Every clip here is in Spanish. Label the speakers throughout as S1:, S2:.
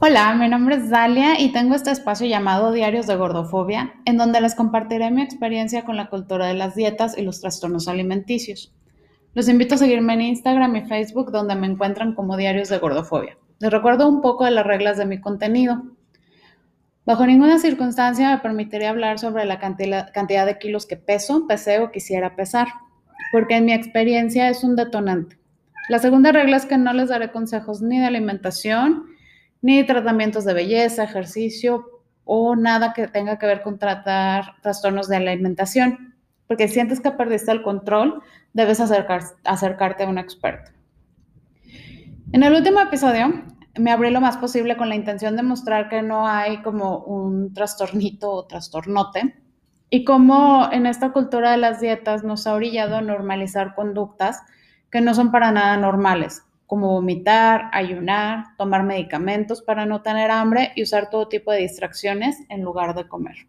S1: Hola, mi nombre es Dalia y tengo este espacio llamado Diarios de Gordofobia, en donde les compartiré mi experiencia con la cultura de las dietas y los trastornos alimenticios. Los invito a seguirme en Instagram y Facebook, donde me encuentran como Diarios de Gordofobia. Les recuerdo un poco de las reglas de mi contenido. Bajo ninguna circunstancia me permitiría hablar sobre la cantidad de kilos que peso, peseo o quisiera pesar, porque en mi experiencia es un detonante. La segunda regla es que no les daré consejos ni de alimentación, ni tratamientos de belleza, ejercicio o nada que tenga que ver con tratar trastornos de alimentación, porque si sientes que perdiste el control, debes acercarte a un experto. En el último episodio me abrí lo más posible con la intención de mostrar que no hay como un trastornito o trastornote y cómo en esta cultura de las dietas nos ha orillado a normalizar conductas que no son para nada normales, como vomitar, ayunar, tomar medicamentos para no tener hambre y usar todo tipo de distracciones en lugar de comer.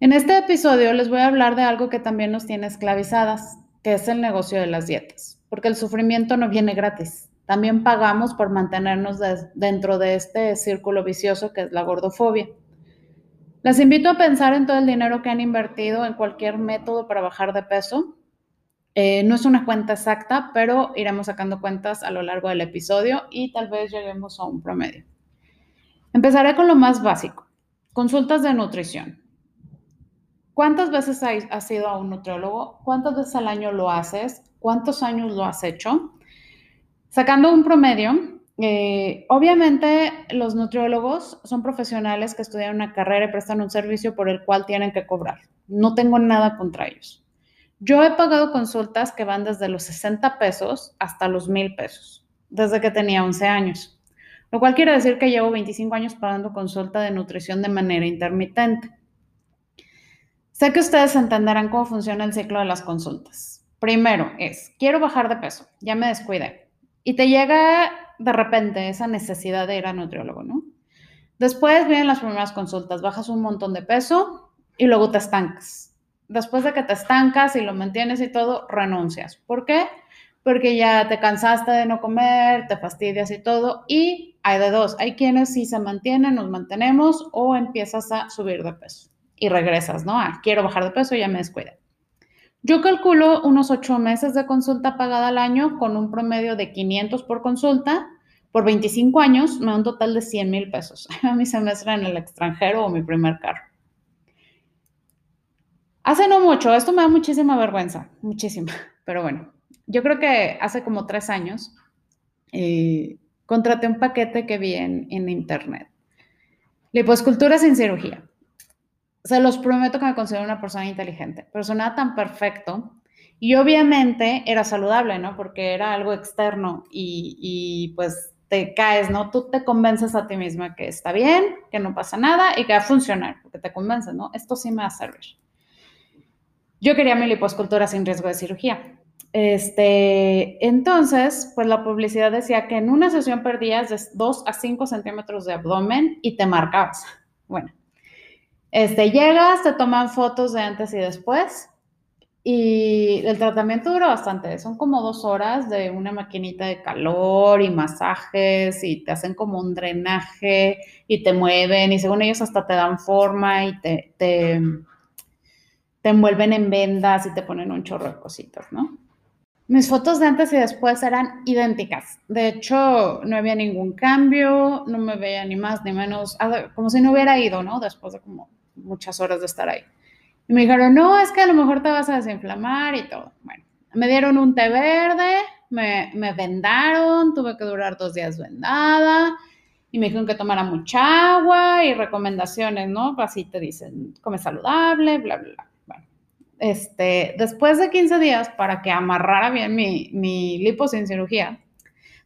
S1: En este episodio les voy a hablar de algo que también nos tiene esclavizadas, que es el negocio de las dietas, porque el sufrimiento no viene gratis. También pagamos por mantenernos dentro de este círculo vicioso que es la gordofobia. Les invito a pensar en todo el dinero que han invertido en cualquier método para bajar de peso eh, no es una cuenta exacta, pero iremos sacando cuentas a lo largo del episodio y tal vez lleguemos a un promedio. Empezaré con lo más básico, consultas de nutrición. ¿Cuántas veces has ido a un nutriólogo? ¿Cuántas veces al año lo haces? ¿Cuántos años lo has hecho? Sacando un promedio, eh, obviamente los nutriólogos son profesionales que estudian una carrera y prestan un servicio por el cual tienen que cobrar. No tengo nada contra ellos. Yo he pagado consultas que van desde los 60 pesos hasta los 1000 pesos, desde que tenía 11 años, lo cual quiere decir que llevo 25 años pagando consulta de nutrición de manera intermitente. Sé que ustedes entenderán cómo funciona el ciclo de las consultas. Primero es, quiero bajar de peso, ya me descuidé. Y te llega de repente esa necesidad de ir a nutriólogo, ¿no? Después vienen las primeras consultas, bajas un montón de peso y luego te estancas después de que te estancas y lo mantienes y todo, renuncias. ¿Por qué? Porque ya te cansaste de no comer, te fastidias y todo. Y hay de dos, hay quienes sí se mantienen, nos mantenemos o empiezas a subir de peso y regresas, ¿no? Ah, quiero bajar de peso, ya me descuide. Yo calculo unos ocho meses de consulta pagada al año con un promedio de 500 por consulta. Por 25 años me da un total de 100 mil pesos a mi semestre en el extranjero o mi primer carro. Hace no mucho, esto me da muchísima vergüenza, muchísima, pero bueno, yo creo que hace como tres años eh, contraté un paquete que vi en, en internet. Liposcultura sin cirugía. Se los prometo que me considero una persona inteligente, pero sonaba tan perfecto y obviamente era saludable, ¿no? Porque era algo externo y, y, pues te caes, ¿no? Tú te convences a ti misma que está bien, que no pasa nada y que va a funcionar, porque te convences, ¿no? Esto sí me va a servir. Yo quería mi liposcultura sin riesgo de cirugía. Este, entonces, pues la publicidad decía que en una sesión perdías de 2 a 5 centímetros de abdomen y te marcabas. Bueno, este, llegas, te toman fotos de antes y después y el tratamiento dura bastante. Son como dos horas de una maquinita de calor y masajes y te hacen como un drenaje y te mueven y según ellos hasta te dan forma y te, te te envuelven en vendas y te ponen un chorro de cositas, ¿no? Mis fotos de antes y después eran idénticas. De hecho, no había ningún cambio, no me veía ni más ni menos, como si no hubiera ido, ¿no? Después de como muchas horas de estar ahí. Y me dijeron, no, es que a lo mejor te vas a desinflamar y todo. Bueno, me dieron un té verde, me, me vendaron, tuve que durar dos días vendada y me dijeron que tomara mucha agua y recomendaciones, ¿no? Así te dicen, come saludable, bla, bla, bla. Este, después de 15 días, para que amarrara bien mi, mi lipo sin cirugía,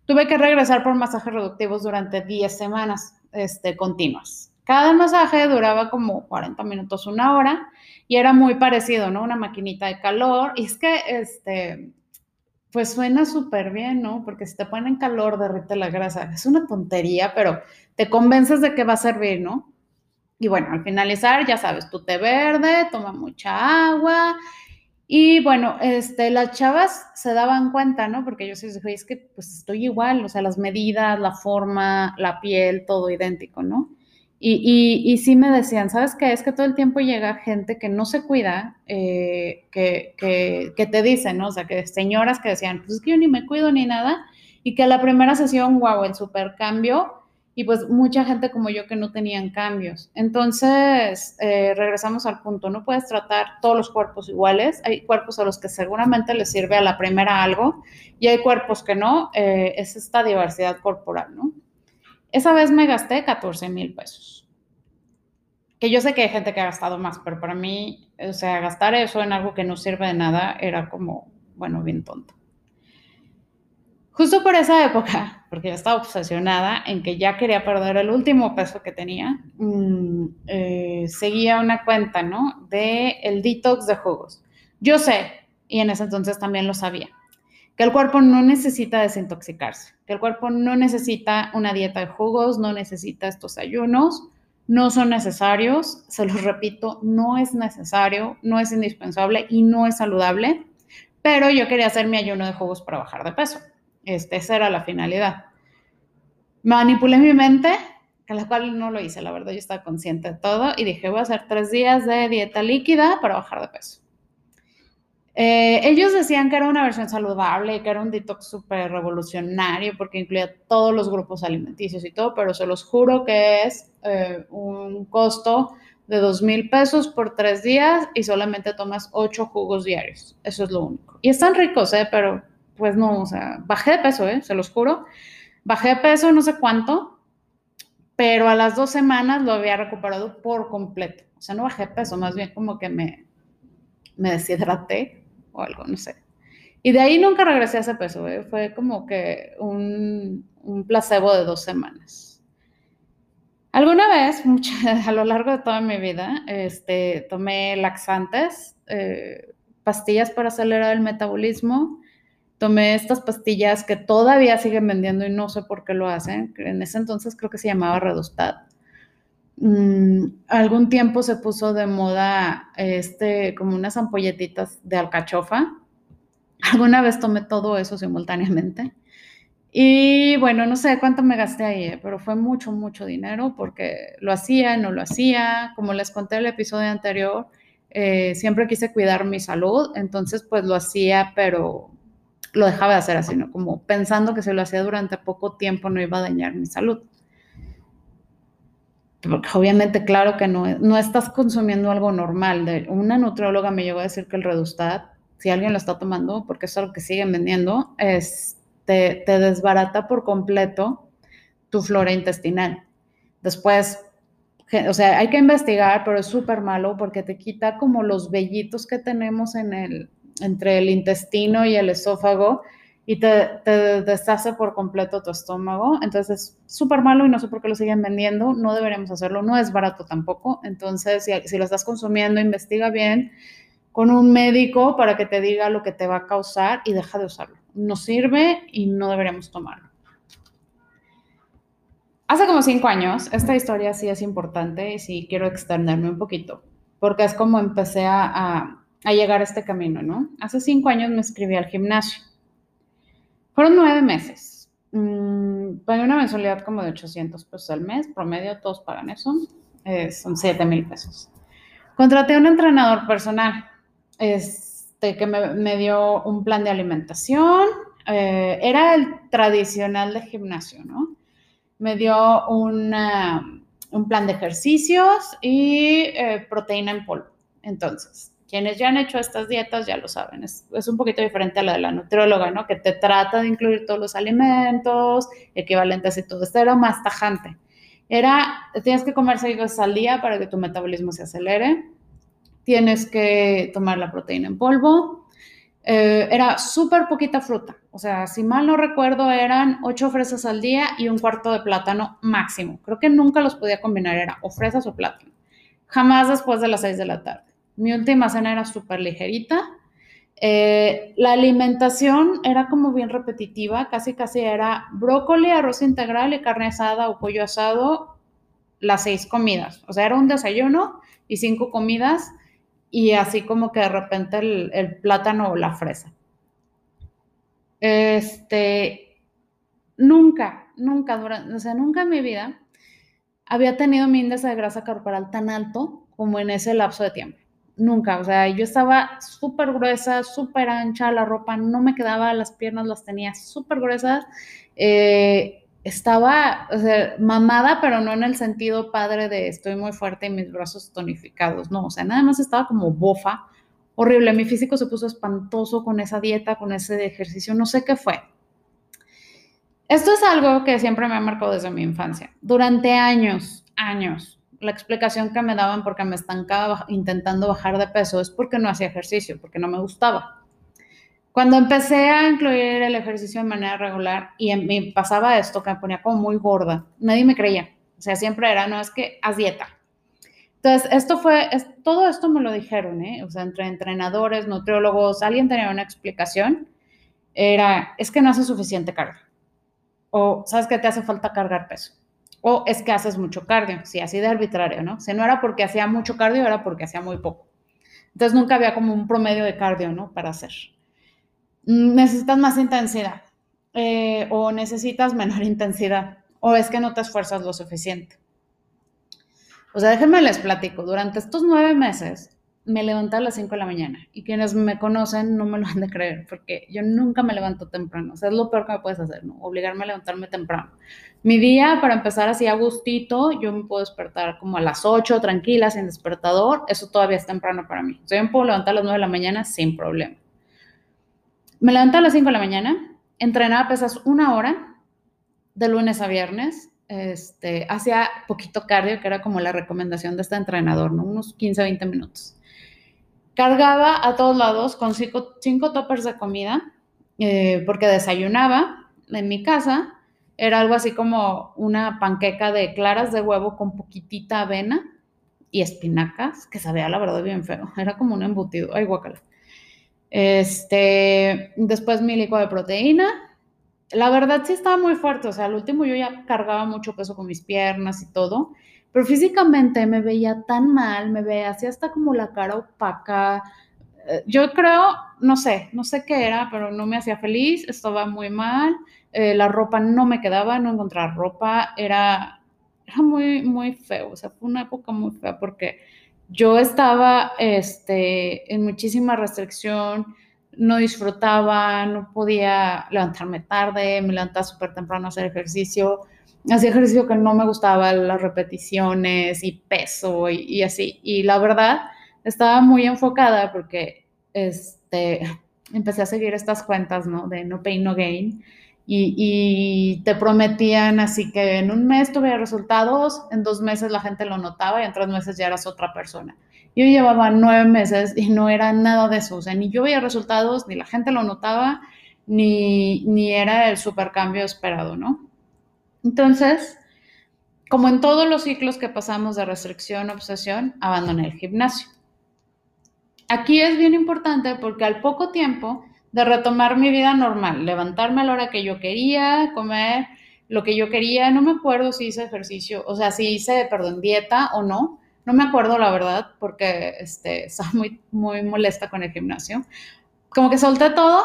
S1: tuve que regresar por masajes reductivos durante 10 semanas este, continuas. Cada masaje duraba como 40 minutos, una hora, y era muy parecido, ¿no? Una maquinita de calor. Y es que, este, pues suena súper bien, ¿no? Porque si te ponen calor, derrite la grasa. Es una tontería, pero te convences de que va a servir, ¿no? Y bueno, al finalizar, ya sabes, tu té verde, toma mucha agua Y bueno, este, las chavas se daban cuenta, ¿no? Porque yo sí dije, es que pues estoy igual, o sea, las medidas, la forma, la piel, todo idéntico, ¿no? Y, y, sí me decían, ¿sabes qué? Es que todo el tiempo llega gente que no se cuida, eh, que, que, que, te dicen, ¿no? O sea, que señoras que decían, pues es que yo ni me cuido ni nada, y que a la primera sesión, wow, el super cambio, y pues mucha gente como yo que no tenían cambios. Entonces, eh, regresamos al punto, no puedes tratar todos los cuerpos iguales, hay cuerpos a los que seguramente les sirve a la primera algo y hay cuerpos que no, eh, es esta diversidad corporal, ¿no? Esa vez me gasté 14 mil pesos. Que yo sé que hay gente que ha gastado más, pero para mí, o sea, gastar eso en algo que no sirve de nada era como, bueno, bien tonto. Justo por esa época, porque yo estaba obsesionada en que ya quería perder el último peso que tenía, mm, eh, seguía una cuenta, ¿no? De el detox de jugos. Yo sé, y en ese entonces también lo sabía, que el cuerpo no necesita desintoxicarse, que el cuerpo no necesita una dieta de jugos, no necesita estos ayunos, no son necesarios, se los repito, no es necesario, no es indispensable y no es saludable, pero yo quería hacer mi ayuno de jugos para bajar de peso. Este, esa era la finalidad. Manipulé mi mente, a la cual no lo hice, la verdad, yo estaba consciente de todo y dije, voy a hacer tres días de dieta líquida para bajar de peso. Eh, ellos decían que era una versión saludable, que era un detox súper revolucionario porque incluía todos los grupos alimenticios y todo, pero se los juro que es eh, un costo de dos mil pesos por tres días y solamente tomas ocho jugos diarios. Eso es lo único. Y están ricos, ¿eh? Pero pues no, o sea, bajé de peso, ¿eh? Se los juro. Bajé de peso no sé cuánto, pero a las dos semanas lo había recuperado por completo. O sea, no bajé de peso, más bien como que me, me deshidraté o algo, no sé. Y de ahí nunca regresé a ese peso, ¿eh? fue como que un, un, placebo de dos semanas. Alguna vez, a lo largo de toda mi vida, este, tomé laxantes, eh, pastillas para acelerar el metabolismo, tomé estas pastillas que todavía siguen vendiendo y no sé por qué lo hacen. En ese entonces creo que se llamaba Redostat. Mm, algún tiempo se puso de moda este, como unas ampolletitas de alcachofa. Alguna vez tomé todo eso simultáneamente. Y bueno, no sé cuánto me gasté ahí, eh, pero fue mucho, mucho dinero porque lo hacía, no lo hacía. Como les conté en el episodio anterior, eh, siempre quise cuidar mi salud, entonces pues lo hacía, pero lo dejaba de hacer así, ¿no? Como pensando que si lo hacía durante poco tiempo no iba a dañar mi salud. Porque obviamente, claro que no, no estás consumiendo algo normal. De, una nutrióloga me llegó a decir que el Redustat, si alguien lo está tomando, porque es algo que siguen vendiendo, es, te, te desbarata por completo tu flora intestinal. Después, o sea, hay que investigar, pero es súper malo porque te quita como los vellitos que tenemos en el, entre el intestino y el esófago y te, deshace por completo tu estómago. Entonces es súper malo y no sé por qué lo siguen vendiendo. No deberíamos hacerlo. No es barato tampoco. Entonces, si, lo estás consumiendo, investiga bien con un médico para que te diga lo que te va a causar y deja de usarlo. No sirve y no deberíamos tomarlo. Hace como cinco años, esta historia sí es importante y sí quiero extenderme un poquito, porque es como empecé a llegar a este camino, ¿no? Hace cinco años me inscribí al gimnasio. Fueron nueve meses. Mm, una mensualidad como de 800 pesos al mes, promedio todos pagan eso, eh, son 7 mil pesos. Contraté a un entrenador personal este, que me, dio un plan de alimentación, eh, era el tradicional de gimnasio, ¿no? Me dio un plan de ejercicios y eh, proteína en polvo. Entonces, quienes ya han hecho estas dietas ya lo saben, es, un poquito diferente a la de la nutrióloga, ¿no? Que te trata de incluir todos los alimentos equivalentes y todo. Esto era más tajante. Era, tienes que comer seis veces al día para que tu metabolismo se acelere. Tienes que tomar la proteína en polvo. Eh, era súper poquita fruta. O sea, si mal no recuerdo, eran ocho fresas al día y un cuarto de plátano máximo. Creo que nunca los podía combinar, era o fresas o plátano. Jamás después de las seis de la tarde. Mi última cena era súper ligerita. Eh, la alimentación era como bien repetitiva, casi casi era brócoli, arroz integral y carne asada o pollo asado, las seis comidas. O sea, era un desayuno y cinco comidas y así como que de repente el, plátano o la fresa. Este, nunca, nunca, o sea, nunca en mi vida había tenido mi índice de grasa corporal tan alto como en ese lapso de tiempo. Nunca, o sea, yo estaba súper gruesa, súper ancha, la ropa no me quedaba, las piernas las tenía súper gruesas. Eh, estaba, o sea, mamada, pero no en el sentido padre de estoy muy fuerte y mis brazos tonificados, no, o sea, nada más estaba como bofa, horrible, mi físico se puso espantoso con esa dieta, con ese ejercicio, no sé qué fue. Esto es algo que siempre me ha marcado desde mi infancia. Durante años, años, la explicación que me daban porque me estancaba intentando bajar de peso es porque no hacía ejercicio, porque no me gustaba. Cuando empecé a incluir el ejercicio de manera regular y me pasaba esto, que me ponía como muy gorda, nadie me creía. O sea, siempre era, no, es que haz dieta. Entonces, esto fue, todo esto me lo dijeron, ¿eh? O sea, entre entrenadores, nutriólogos, alguien tenía una explicación. Era, es que no hace suficiente carga. O, ¿sabes que te hace falta cargar peso? O es que haces mucho cardio. Sí, así de arbitrario, ¿no? Si no era porque hacía mucho cardio, era porque hacía muy poco. Entonces, nunca había como un promedio de cardio, ¿no? Para hacer necesitas más intensidad eh, o necesitas menor intensidad o es que no te esfuerzas lo suficiente. O sea, déjenme les platico. Durante estos nueve meses me levanté a las 5 de la mañana y quienes me conocen no me lo han de creer porque yo nunca me levanto temprano. O sea, es lo peor que me puedes hacer, ¿no? Obligarme a levantarme temprano. Mi día, para empezar así a gustito, yo me puedo despertar como a las 8, tranquila, sin despertador. Eso todavía es temprano para mí. O sea, yo me puedo levantar a las 9 de la mañana sin problema. Me levanté a las 5 de la mañana, entrenaba pesas una hora, de lunes a viernes. Este, hacía poquito cardio, que era como la recomendación de este entrenador, ¿no? Unos 15, 20 minutos. Cargaba a todos lados con cinco, cinco toppers de comida, eh, porque desayunaba en mi casa. Era algo así como una panqueca de claras de huevo con poquitita avena y espinacas, que sabía la verdad bien feo. Era como un embutido. Ay, guacala. Este, después mi licuado de proteína. La verdad sí estaba muy fuerte, o sea, al último yo ya cargaba mucho peso con mis piernas y todo, pero físicamente me veía tan mal, me veía hasta como la cara opaca. Eh, yo creo, no sé, no sé qué era, pero no me hacía feliz, estaba muy mal, eh, la ropa no me quedaba, no encontrar ropa, era, era muy, muy feo, o sea, fue una época muy fea porque yo estaba este, en muchísima restricción, no disfrutaba, no podía levantarme tarde, me levantaba súper temprano a hacer ejercicio, hacía ejercicio que no me gustaba, las repeticiones y peso y, así. Y la verdad, estaba muy enfocada porque este, empecé a seguir estas cuentas, ¿no? De no pain, no gain y, te prometían así que en un mes tuviera resultados, en dos meses la gente lo notaba y en tres meses ya eras otra persona. Yo llevaba nueve meses y no era nada de eso, o sea, ni yo veía resultados, ni la gente lo notaba, ni, ni era el supercambio esperado, ¿no? Entonces, como en todos los ciclos que pasamos de restricción obsesión, abandoné el gimnasio. Aquí es bien importante porque al poco tiempo de retomar mi vida normal, levantarme a la hora que yo quería, comer lo que yo quería. No me acuerdo si hice ejercicio, o sea, si hice, perdón, dieta o no. No me acuerdo, la verdad, porque este, estaba muy, muy molesta con el gimnasio. Como que solté todo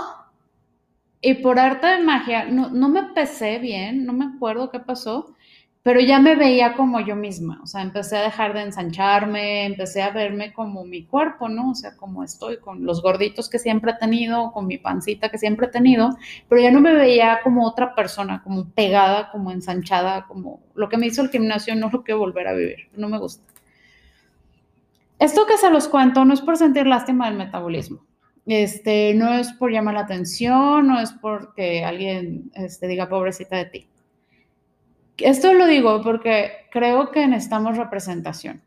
S1: y por arte de magia, no, no me pesé bien, no me acuerdo qué pasó, pero ya me veía como yo misma, o sea, empecé a dejar de ensancharme, empecé a verme como mi cuerpo, ¿no? O sea, como estoy, con los gorditos que siempre he tenido, con mi pancita que siempre he tenido, pero ya no me veía como otra persona, como pegada, como ensanchada, como lo que me hizo el gimnasio, no lo quiero volver a vivir, no me gusta. Esto que se los cuento no es por sentir lástima del metabolismo. Este, no es por llamar la atención, no es porque alguien este, diga pobrecita de ti esto lo digo porque creo que necesitamos representación.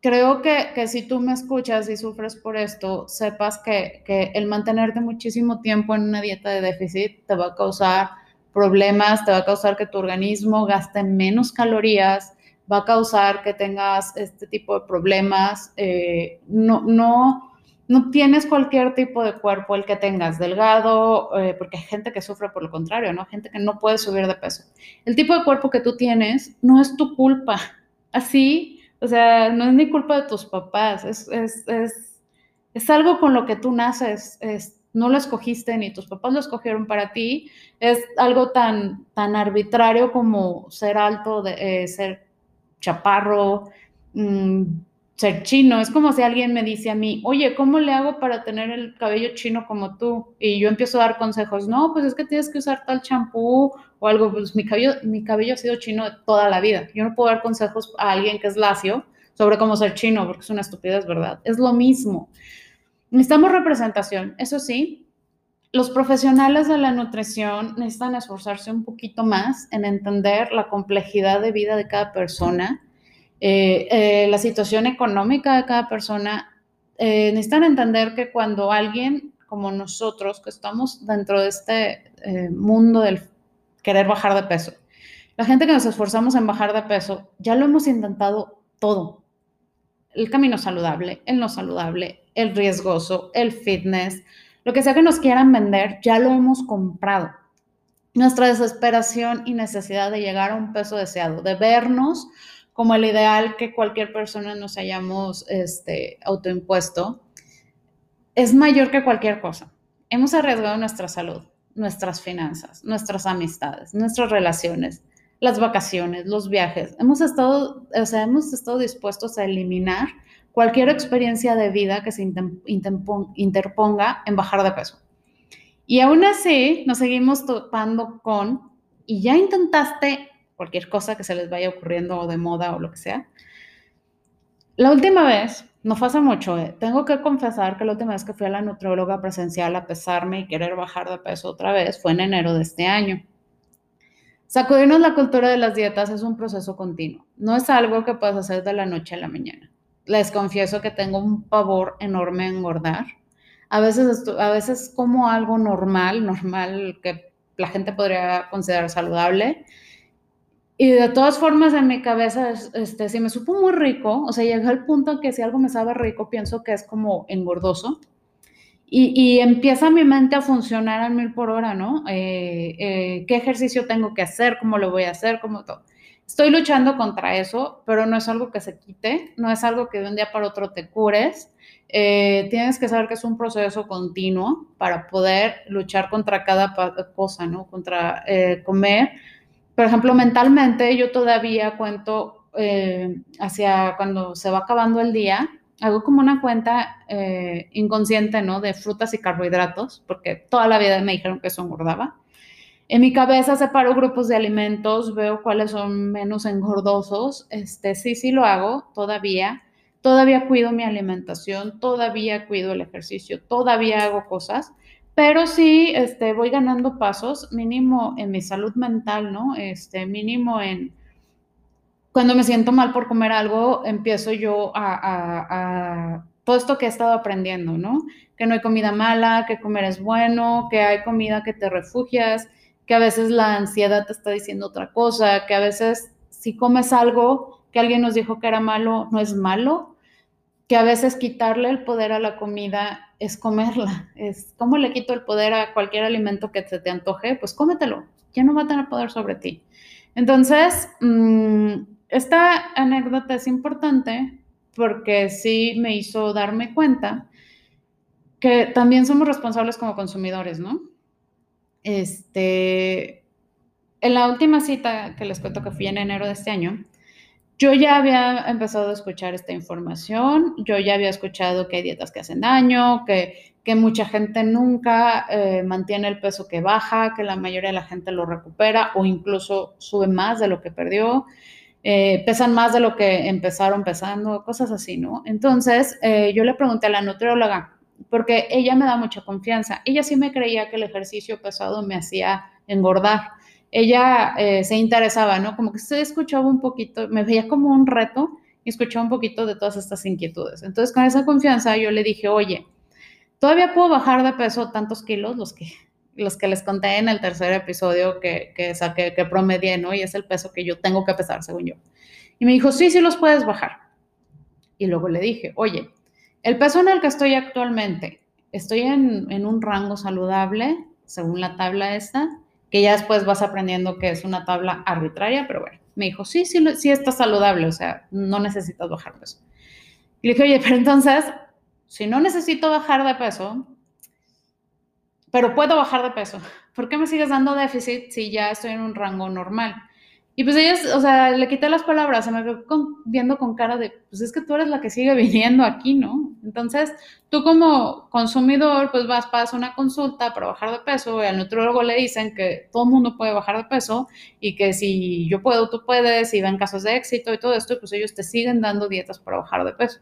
S1: Creo que, si tú me escuchas y sufres por esto, sepas que, que el mantenerte muchísimo tiempo en una dieta de déficit te va a causar problemas, te va a causar que tu organismo gaste menos calorías, va a causar que tengas este tipo de problemas. Eh, no, no, no tienes cualquier tipo de cuerpo, el que tengas delgado, eh, porque hay gente que sufre por lo contrario, ¿no? Gente que no puede subir de peso. El tipo de cuerpo que tú tienes no es tu culpa. Así O sea, no es ni culpa de tus papás, es, es, es, es algo con lo que tú naces, es, no lo escogiste ni tus papás lo escogieron para ti, es algo tan, tan arbitrario como ser alto, de, eh, ser chaparro, mmm, ser chino. Es como si alguien me dice a mí, oye, ¿cómo le hago para tener el cabello chino como tú? Y yo empiezo a dar consejos, no, pues es que tienes que usar tal champú o algo, pues mi cabello, mi cabello ha sido chino toda la vida. Yo no puedo dar consejos a alguien que es lacio sobre cómo ser chino, porque es una estupidez, ¿verdad? Es lo mismo. Necesitamos representación, eso sí. Los profesionales de la nutrición necesitan esforzarse un poquito más en entender la complejidad de vida de cada persona eh, eh, la situación económica de cada persona, eh, necesitan entender que cuando alguien como nosotros, que estamos dentro de este eh, mundo del querer bajar de peso, la gente que nos esforzamos en bajar de peso, ya lo hemos intentado todo. El camino saludable, el no saludable, el riesgoso, el fitness, lo que sea que nos quieran vender, ya lo hemos comprado. Nuestra desesperación y necesidad de llegar a un peso deseado, de vernos como el ideal que cualquier persona nos hayamos este, autoimpuesto, es mayor que cualquier cosa. Hemos arriesgado nuestra salud, nuestras finanzas, nuestras amistades, nuestras relaciones, las vacaciones, los viajes. Hemos estado, o sea, hemos estado dispuestos a eliminar cualquier experiencia de vida que se interponga en bajar de peso. Y aún así nos seguimos topando con, y ya intentaste cualquier cosa que se les vaya ocurriendo o de moda o lo que sea. La última vez, no hace mucho, eh, tengo que confesar que la última vez que fui a la nutrióloga presencial a pesarme y querer bajar de peso otra vez fue en enero de este año. Sacudirnos la cultura de las dietas es un proceso continuo, no es algo que puedes hacer de la noche a la mañana. Les confieso que tengo un pavor enorme a engordar. A veces, a veces como algo normal, normal que la gente podría considerar saludable, y de todas formas, en mi cabeza, este, si me supo muy rico, o sea, llega al punto que si algo me sabe rico, pienso que es como engordoso. Y, y empieza mi mente a funcionar al mil por hora, ¿no? Eh, eh, ¿Qué ejercicio tengo que hacer? ¿Cómo lo voy a hacer? ¿Cómo todo? Estoy luchando contra eso, pero no es algo que se quite, no es algo que de un día para otro te cures. Eh, tienes que saber que es un proceso continuo para poder luchar contra cada cosa, ¿no? Contra comer por ejemplo, mentalmente yo todavía cuento eh, hacia cuando se va acabando el día, hago como una cuenta eh, inconsciente, ¿no? De frutas y carbohidratos, porque toda la vida me dijeron que eso engordaba. En mi cabeza separo grupos de alimentos, veo cuáles son menos engordosos. Este, sí, sí lo hago todavía. Todavía cuido mi alimentación, todavía cuido el ejercicio, todavía hago cosas, pero sí, este, voy ganando pasos, mínimo en mi salud mental, ¿no? Este, mínimo en... Cuando me siento mal por comer algo, empiezo yo a, todo esto que he estado aprendiendo, ¿no? Que no hay comida mala, que comer es bueno, que hay comida que te refugias, que a veces la ansiedad te está diciendo otra cosa, que a veces si comes algo que alguien nos dijo que era malo, no es malo, que a veces quitarle el poder a la comida es comerla. Es cómo le quito el poder a cualquier alimento que se te antoje, pues cómetelo, ya no va a tener poder sobre ti. Entonces, mm, esta anécdota es importante porque sí me hizo darme cuenta que también somos responsables como consumidores, ¿no? Este, en la última cita que les cuento que fui en enero de este año, yo ya había empezado a escuchar esta información, yo ya había escuchado que hay dietas que hacen daño, que, que mucha gente nunca eh, mantiene el peso que baja, que la mayoría de la gente lo recupera o incluso sube más de lo que perdió, eh, pesan más de lo que empezaron pesando, cosas así, ¿no? Entonces, eh, yo le pregunté a la nutrióloga, porque ella me da mucha confianza, ella sí me creía que el ejercicio pesado me hacía engordar ella eh, se interesaba, ¿no? Como que se escuchaba un poquito, me veía como un reto y escuchaba un poquito de todas estas inquietudes. Entonces, con esa confianza yo le dije, oye, todavía puedo bajar de peso tantos kilos, los que, los que les conté en el tercer episodio que, que saqué, que promedié, ¿no? Y es el peso que yo tengo que pesar, según yo. Y me dijo, sí, sí los puedes bajar. Y luego le dije, oye, el peso en el que estoy actualmente, estoy en, en un rango saludable, según la tabla esta, que ya después vas aprendiendo que es una tabla arbitraria, pero bueno, Me dijo, sí, sí, sí estás saludable, o sea, no necesitas bajar peso. Y le dije, oye, pero entonces, si no necesito bajar de peso, pero puedo bajar de peso, ¿por qué me sigues dando déficit si ya estoy en un rango normal? Y pues ella, o sea, le quité las palabras, se me quedó viendo con cara de, pues es que tú eres la que sigue viniendo aquí, ¿no? Entonces, tú como consumidor, pues vas, pasas una consulta para bajar de peso y al nutriólogo le dicen que todo el mundo puede bajar de peso y que si yo puedo, tú puedes, y ven casos de éxito y todo esto, pues ellos te siguen dando dietas para bajar de peso.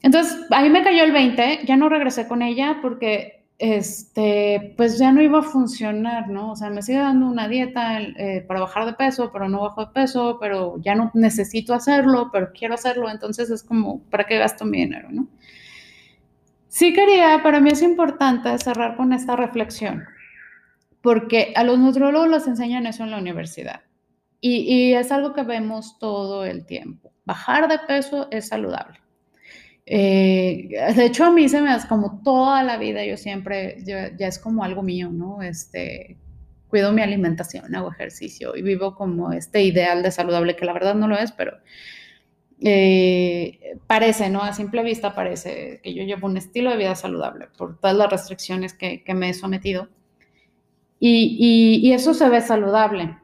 S1: Entonces, ahí me cayó el 20, ya no regresé con ella porque este, pues ya no iba a funcionar, ¿no? O sea, me sigue dando una dieta eh, para bajar de peso, pero no bajo de peso, pero ya no necesito hacerlo, pero quiero hacerlo, entonces es como, ¿para qué gasto mi dinero, no? Sí quería, para mí es importante cerrar con esta reflexión, porque a los nutriólogos les enseñan eso en la universidad y, y es algo que vemos todo el tiempo. Bajar de peso es saludable. Eh, de hecho, a mí se me hace como toda la vida, yo siempre, ya es como algo mío, ¿no? Este, cuido mi alimentación, hago ejercicio y vivo como este ideal de saludable, que la verdad no lo es, pero eh, parece, ¿no? A simple vista parece que yo llevo un estilo de vida saludable por todas las restricciones que, que me he sometido. Y, y, y eso se ve saludable.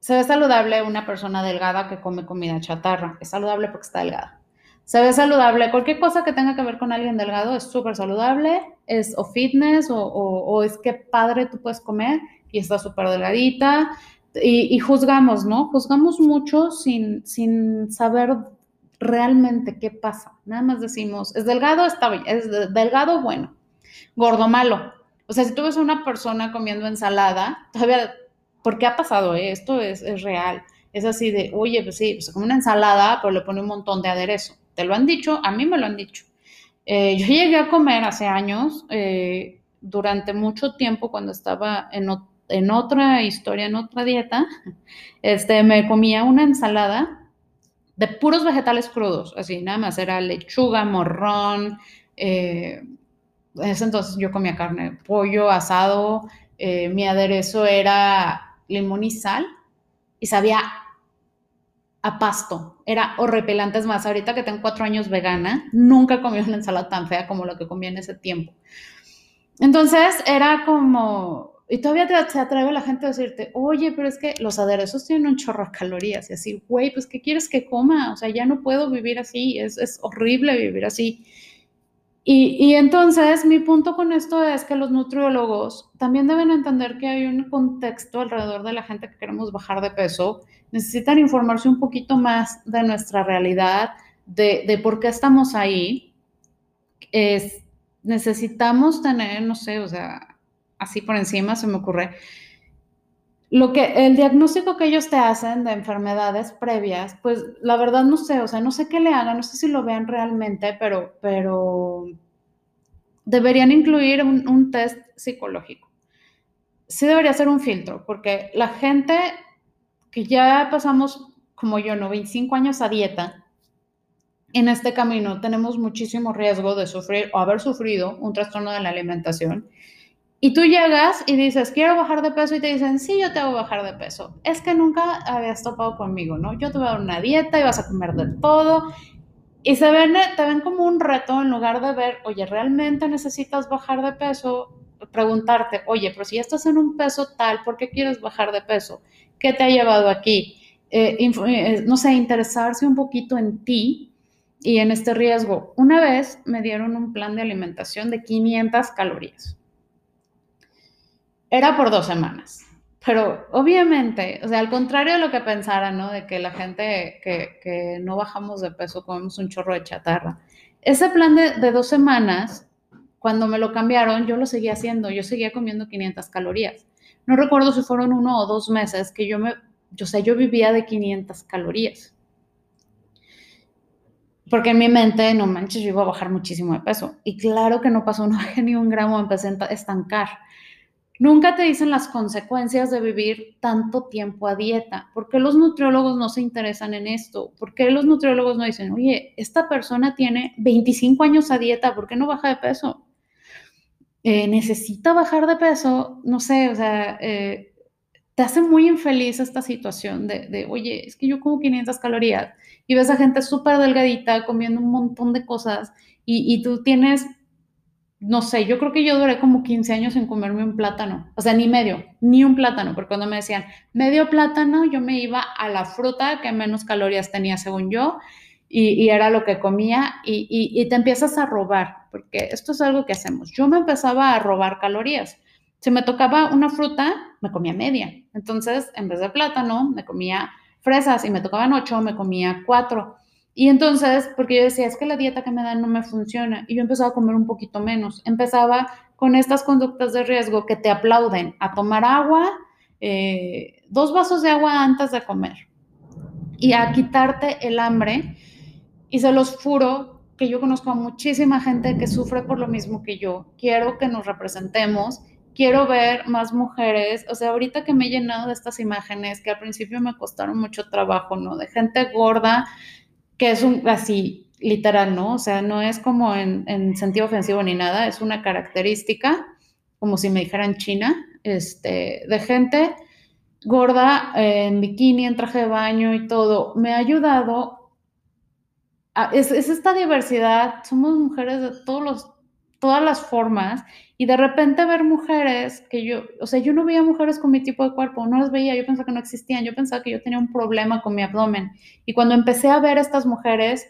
S1: Se ve saludable una persona delgada que come comida chatarra. Es saludable porque está delgada se ve saludable. Cualquier cosa que tenga que ver con alguien delgado es súper saludable, es o fitness o, es que padre tú puedes comer y está súper delgadita. Y, juzgamos, ¿no? Juzgamos mucho sin, sin saber realmente qué pasa. Nada más decimos, es delgado, está bien, es delgado, bueno, gordo, malo. O sea, si tú ves a una persona comiendo ensalada, todavía, ¿por qué ha pasado? Esto es, es real. Es así de, oye, pues sí, se come una ensalada, pero le pone un montón de aderezo ¿Te lo han dicho? A mí me lo han dicho. Eh, yo llegué a comer hace años, eh, durante mucho tiempo, cuando estaba en, otra historia, en otra dieta, este, me comía una ensalada de puros vegetales crudos, así nada más, era lechuga, morrón, eh, ese entonces yo comía carne, pollo, asado, mi aderezo era limón y sal y sabía a pasto. Era horripilante. Es más, ahorita que tengo cuatro años vegana, nunca comí una ensalada tan fea como la que comí en ese tiempo. Entonces era como, y todavía te, se atreve la gente a decirte, oye, pero es que los aderezos tienen un chorro de calorías. Y así, güey, pues ¿qué quieres que coma? O sea, ya no puedo vivir así. Es, es horrible vivir así. Y, y, entonces mi punto con esto es que los nutriólogos también deben entender que hay un contexto alrededor de la gente que queremos bajar de peso necesitan informarse un poquito más de nuestra realidad, de, por qué estamos ahí. Es, necesitamos tener, no sé, o sea, así por encima se me ocurre, lo que el diagnóstico que ellos te hacen de enfermedades previas, pues la verdad no sé, o sea, no sé qué le hagan, no sé si lo vean realmente, pero, pero deberían incluir un, un test psicológico. Sí debería ser un filtro, porque la gente que ya pasamos, como yo, ¿no? 25 años a dieta, en este camino tenemos muchísimo riesgo de sufrir o haber sufrido un trastorno de la alimentación. Y tú llegas y dices, quiero bajar de peso y te dicen, sí, yo te voy a bajar de peso. Es que nunca habías topado conmigo, ¿no? Yo te voy a dar una dieta y vas a comer de todo. Y se ven, te ven como un reto en lugar de ver, oye, ¿realmente necesitas bajar de peso? Preguntarte, oye, pero si estás en un peso tal, ¿por qué quieres bajar de peso? ¿Qué te ha llevado aquí? Eh, eh, no sé, interesarse un poquito en ti y en este riesgo. Una vez me dieron un plan de alimentación de 500 calorías. Era por dos semanas. Pero obviamente, o sea, al contrario de lo que pensaran, ¿no? De que la gente que, no bajamos de peso comemos un chorro de chatarra. Ese plan de, de dos semanas, cuando me lo cambiaron, yo lo seguía haciendo. Yo seguía comiendo 500 calorías no recuerdo si fueron uno o dos meses que yo me, yo vivía de 500 calorías. Porque en mi mente, no manches, yo iba a bajar muchísimo de peso. Y claro que no pasó, ni un gramo, empecé a estancar. Nunca te dicen las consecuencias de vivir tanto tiempo a dieta. ¿Por qué los nutriólogos no se interesan en esto? ¿Por qué los nutriólogos no dicen, oye, esta persona tiene 25 años a dieta, ¿por qué no baja de peso? Eh, necesita bajar de peso, no sé, o sea, eh, te hace muy infeliz esta situación de, de, oye, es que yo como 500 calorías y ves a gente súper delgadita comiendo un montón de cosas y, tú tienes, no sé, yo creo que yo duré como 15 años sin comerme un plátano, o sea, ni medio, ni un plátano, porque cuando me decían medio plátano, yo me iba a la fruta que menos calorías tenía según yo y, era lo que comía y, y te empiezas a robar, porque esto es algo que hacemos. Yo me empezaba a robar calorías si me tocaba una fruta, me comía media. Entonces, en vez de plátano, me comía fresas y me tocaban ocho, me comía cuatro. Y entonces, porque yo decía, es que la dieta que me dan no me funciona. Y yo empezaba a comer un poquito menos. Empezaba con estas conductas de riesgo que te aplauden a tomar agua, eh, dos vasos de agua antes de comer y a quitarte el hambre. Y se los juro que yo conozco a muchísima gente que sufre por lo mismo que yo. Quiero que nos representemos quiero ver más mujeres, o sea, ahorita que me he llenado de estas imágenes que al principio me costaron mucho trabajo, ¿no? De gente gorda, que es un, así, literal, ¿no? O sea, no es como en, en sentido ofensivo ni nada, es una característica, como si me dijeran China, este, de gente gorda en bikini, en traje de baño y todo, me ha ayudado. A, es, es esta diversidad, somos mujeres de todos los todas las formas y de repente ver mujeres que yo, o sea, yo no veía mujeres con mi tipo de cuerpo, no las veía, yo pensaba que no existían, yo pensaba que yo tenía un problema con mi abdomen. Y cuando empecé a ver estas mujeres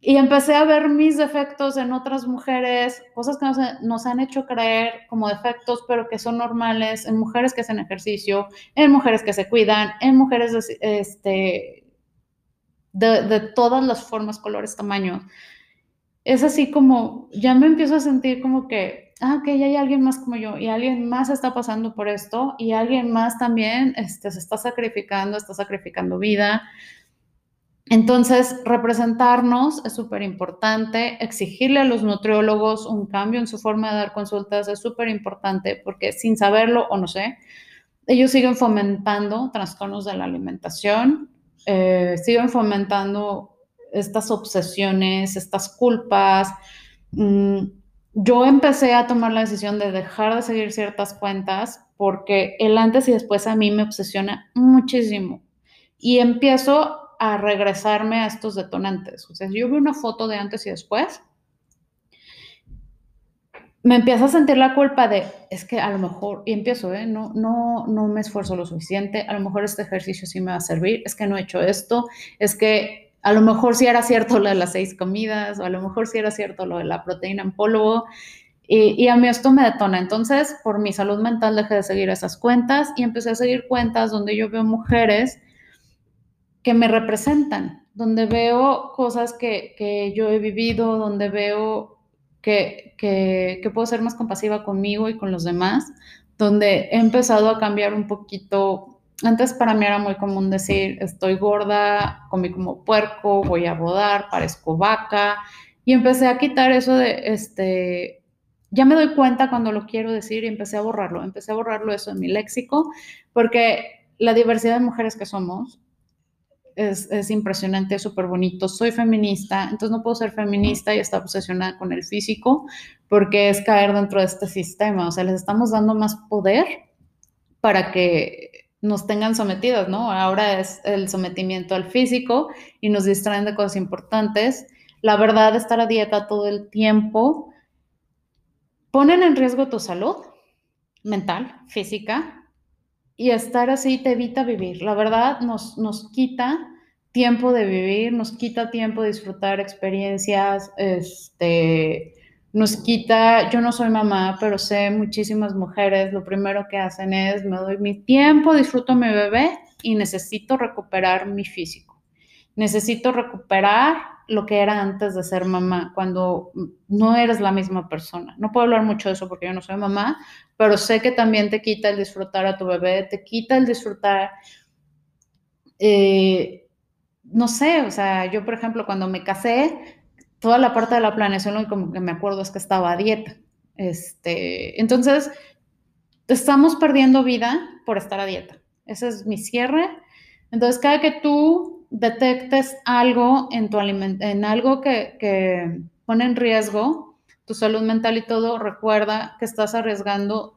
S1: y empecé a ver mis defectos en otras mujeres, cosas que nos, nos han hecho creer como defectos, pero que son normales en mujeres que hacen ejercicio, en mujeres que se cuidan, en mujeres este, de, todas las formas, colores, tamaños es así como, ya me empiezo a sentir como que, ah, ok, ya hay alguien más como yo y alguien más está pasando por esto y alguien más también este, se está sacrificando, está sacrificando vida. Entonces, representarnos es súper importante, exigirle a los nutriólogos un cambio en su forma de dar consultas es súper importante porque sin saberlo o no sé, ellos siguen fomentando trastornos de la alimentación, eh, siguen fomentando estas obsesiones, estas culpas. Mm, yo empecé a tomar la decisión de dejar de seguir ciertas cuentas porque el antes y después a mí me obsesiona muchísimo y empiezo a regresarme a estos detonantes. O sea, yo veo una foto de antes y después, me empiezo a sentir la culpa de, es que a lo mejor, y empiezo, ¿eh? no, no, no me esfuerzo lo suficiente, a lo mejor este ejercicio sí me va a servir, es que no he hecho esto, es que a lo mejor sí era cierto lo de las seis comidas, o a lo mejor sí era cierto lo de la proteína en polvo, y, a mí esto me detona. Entonces, por mi salud mental dejé de seguir esas cuentas y empecé a seguir cuentas donde yo veo mujeres que me representan, donde veo cosas que, yo he vivido, donde veo que, que, puedo ser más compasiva conmigo y con los demás, donde he empezado a cambiar un poquito antes para mí era muy común decir, estoy gorda, comí como puerco, voy a rodar, parezco vaca. Y empecé a quitar eso de, este, ya me doy cuenta cuando lo quiero decir y empecé a borrarlo, empecé a borrarlo eso de mi léxico, porque la diversidad de mujeres que somos es, es impresionante, es súper bonito. Soy feminista, entonces no puedo ser feminista y estar obsesionada con el físico, porque es caer dentro de este sistema. O sea, les estamos dando más poder para que nos tengan sometidas, ¿no? Ahora es el sometimiento al físico y nos distraen de cosas importantes. La verdad, estar a dieta todo el tiempo ponen en riesgo tu salud mental, física, y estar así te evita vivir. La verdad, nos, nos quita tiempo de vivir, nos quita tiempo de disfrutar experiencias, este, nos quita, yo no soy mamá, pero sé muchísimas mujeres, lo primero que hacen es, me doy mi tiempo, disfruto mi bebé y necesito recuperar mi físico. Necesito recuperar lo que era antes de ser mamá, cuando no eres la misma persona. No puedo hablar mucho de eso porque yo no soy mamá, pero sé que también te quita el disfrutar a tu bebé, te quita el disfrutar, eh, no sé, o sea, yo por ejemplo cuando me casé, toda la parte de la planeación, lo que me acuerdo es que estaba a dieta. Este, entonces, estamos perdiendo vida por estar a dieta. Ese es mi cierre. Entonces, cada que tú detectes algo en tu en algo que, que pone en riesgo tu salud mental y todo, recuerda que estás arriesgando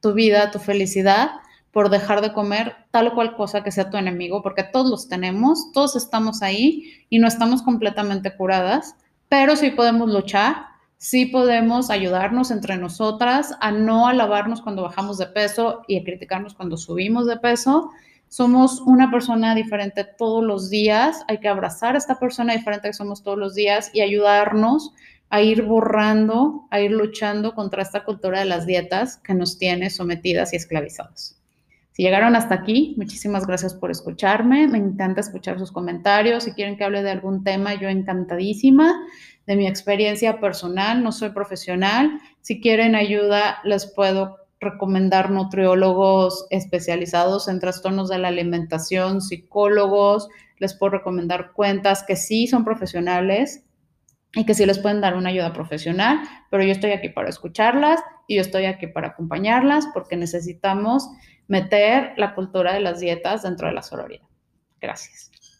S1: tu vida, tu felicidad por dejar de comer tal o cual cosa que sea tu enemigo, porque todos los tenemos, todos estamos ahí y no estamos completamente curadas, pero sí podemos luchar, sí podemos ayudarnos entre nosotras a no alabarnos cuando bajamos de peso y a criticarnos cuando subimos de peso. Somos una persona diferente todos los días, hay que abrazar a esta persona diferente que somos todos los días y ayudarnos a ir borrando, a ir luchando contra esta cultura de las dietas que nos tiene sometidas y esclavizadas. Si llegaron hasta aquí, muchísimas gracias por escucharme. Me encanta escuchar sus comentarios. Si quieren que hable de algún tema, yo encantadísima de mi experiencia personal. No soy profesional. Si quieren ayuda, les puedo recomendar nutriólogos especializados en trastornos de la alimentación, psicólogos. Les puedo recomendar cuentas que sí son profesionales y que sí les pueden dar una ayuda profesional, pero yo estoy aquí para escucharlas y yo estoy aquí para acompañarlas porque necesitamos meter la cultura de las dietas dentro de la sororidad. Gracias.